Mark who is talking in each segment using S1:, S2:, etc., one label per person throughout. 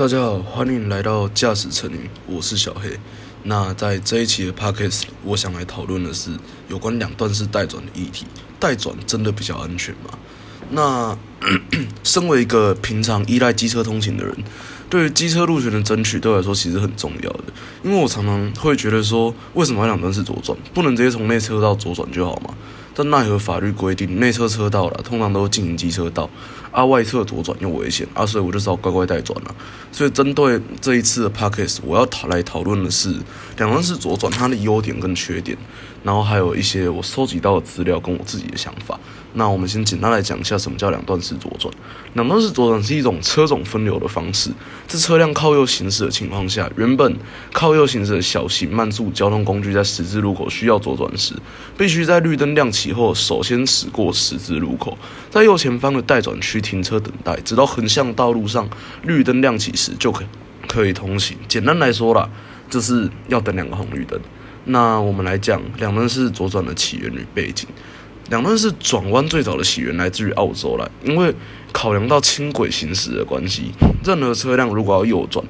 S1: 大家好，欢迎来到驾驶成语，我是小黑。那在这一期的 podcast，我想来讨论的是有关两段式带转的议题。带转真的比较安全吗？那 身为一个平常依赖机车通勤的人，对于机车路权的争取对我来说其实很重要的。因为我常常会觉得说，为什么要两段式左转？不能直接从内车道左转就好吗？但奈何法律规定，内侧车道了通常都是进行机车道，啊外侧左转又危险啊，所以我就只好乖乖带转了。所以针对这一次的 p a c k a g e 我要讨来讨论的是两段式左转它的优点跟缺点，然后还有一些我收集到的资料跟我自己的想法。那我们先简单来讲一下什么叫两段式左转。两段式左转是一种车种分流的方式，在车辆靠右行驶的情况下，原本靠右行驶的小型慢速交通工具在十字路口需要左转时，必须在绿灯亮起后首先驶过十字路口，在右前方的待转区停车等待，直到横向道路上绿灯亮起时就可可以通行。简单来说啦，就是要等两个红绿灯。那我们来讲两段式左转的起源与背景。两段式转弯最早的起源来自于澳洲啦，因为考量到轻轨行驶的关系，任何车辆如果要右转，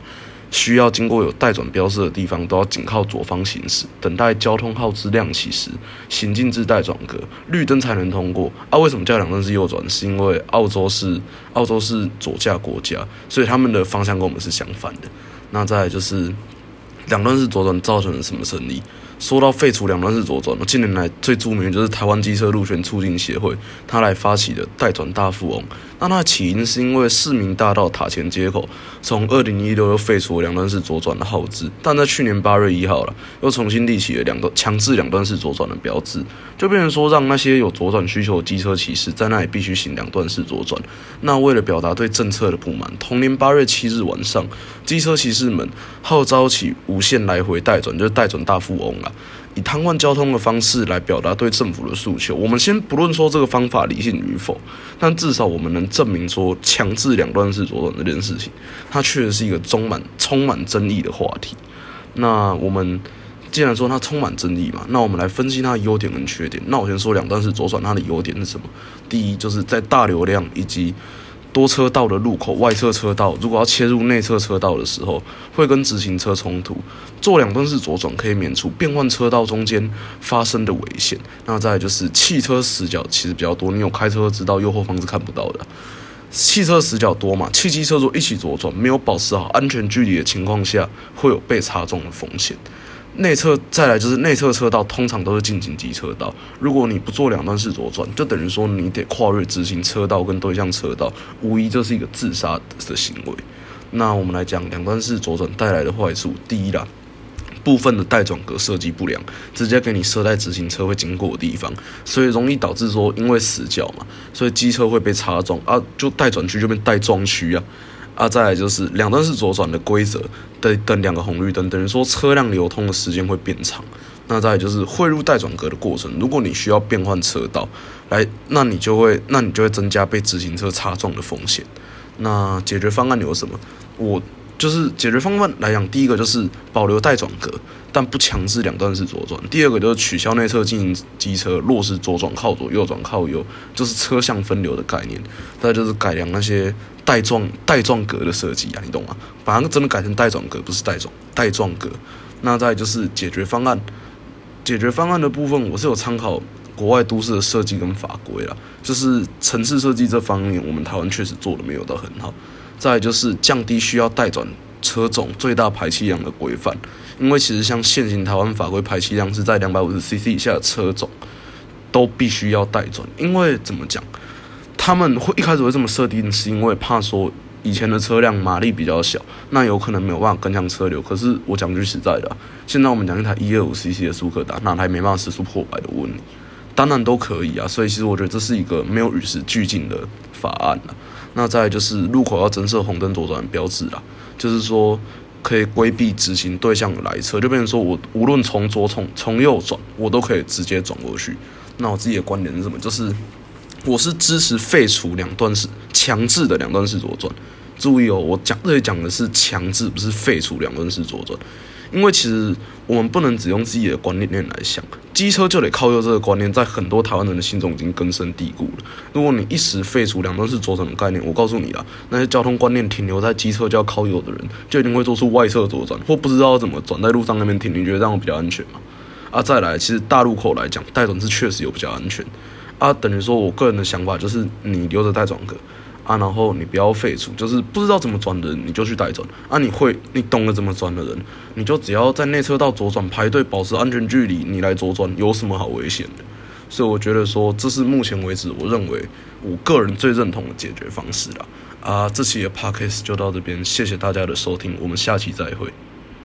S1: 需要经过有待转标示的地方，都要紧靠左方行驶，等待交通号志亮起时，行进至待转格，绿灯才能通过。啊，为什么叫两段式右转？是因为澳洲是澳洲是左驾国家，所以他们的方向跟我们是相反的。那再就是两段是左转造成了什么胜利？说到废除两段式左转，近年来最著名的就是台湾机车路权促进协会，他来发起的代转大富翁。那它的起因是因为市民大道塔前街口从二零一六又废除了两段式左转的号志，但在去年八月一号了，又重新立起了两段强制两段式左转的标志，就变成说让那些有左转需求的机车骑士在那里必须行两段式左转。那为了表达对政策的不满，同年八月七日晚上，机车骑士们号召起无限来回代转，就是代转大富翁啊。以瘫痪交通的方式来表达对政府的诉求。我们先不论说这个方法理性与否，但至少我们能证明说强制两段式左转这件事情，它确实是一个充满充满争议的话题。那我们既然说它充满争议嘛，那我们来分析它的优点跟缺点。那我先说两段式左转它的优点是什么？第一，就是在大流量以及多车道的路口，外侧车道如果要切入内侧车道的时候，会跟直行车冲突。做两段式左转可以免除变换车道中间发生的危险。那再就是汽车死角其实比较多，你有开车知道右后方是看不到的。汽车死角多嘛，汽机车若一起左转，没有保持好安全距离的情况下，会有被擦中的风险。内侧再来就是内侧车道通常都是进行机车道，如果你不做两段式左转，就等于说你得跨越直行车道跟对向车道，无疑这是一个自杀的行为。那我们来讲两段式左转带来的坏处，第一啦，部分的带转格设计不良，直接给你设在直行车会经过的地方，所以容易导致说因为死角嘛，所以机车会被擦撞啊，就带转区就变带撞区啊。啊，再来就是两段式左转的规则，等等两个红绿灯，等于说车辆流通的时间会变长。那再来就是汇入待转格的过程，如果你需要变换车道，来，那你就会，那你就会增加被直行车擦撞的风险。那解决方案有什么？我就是解决方案来讲，第一个就是保留待转格，但不强制两段式左转；第二个就是取消内侧进行机车，落实左转靠左，右转靠右，就是车向分流的概念。再就是改良那些。带状 带状格的设计啊，你懂吗？把它真的改成带状格，不是带状带状格。那再就是解决方案，解决方案的部分，我是有参考国外都市的设计跟法规啦。就是城市设计这方面，我们台湾确实做的没有到很好。再就是降低需要带转车种最大排气量的规范，因为其实像现行台湾法规排气量是在两百五十 CC 以下的车种都必须要带转，因为怎么讲？他们会一开始会这么设定，是因为怕说以前的车辆马力比较小，那有可能没有办法跟上车流。可是我讲句实在的，现在我们讲一台一二五 CC 的苏克达，哪台没办法时速破百的？问你，当然都可以啊。所以其实我觉得这是一个没有与时俱进的法案了。那再就是路口要增设红灯左转标志啦，就是说可以规避直行对向来车，就变成说我无论从左从从右转，我都可以直接转过去。那我自己的观点是什么？就是。我是支持废除两段式强制的两段式左转。注意哦，我讲这里讲的是强制，不是废除两段式左转。因为其实我们不能只用自己的观念来想，机车就得靠右这个观念，在很多台湾人的心中已经根深蒂固了。如果你一时废除两段式左转的概念，我告诉你啊，那些交通观念停留在机车就要靠右的人，就一定会做出外侧左转，或不知道怎么转在路上那边停。你觉得这样比较安全吗？啊，再来，其实大路口来讲，带转是确实有比较安全。啊，等于说我个人的想法就是，你留着带转格。啊，然后你不要废除，就是不知道怎么转的人，你就去带转。啊，你会，你懂得怎么转的人，你就只要在内车道左转排队，保持安全距离，你来左转，有什么好危险的？所以我觉得说，这是目前为止我认为我个人最认同的解决方式了。啊，这期的 podcast 就到这边，谢谢大家的收听，我们下期再会。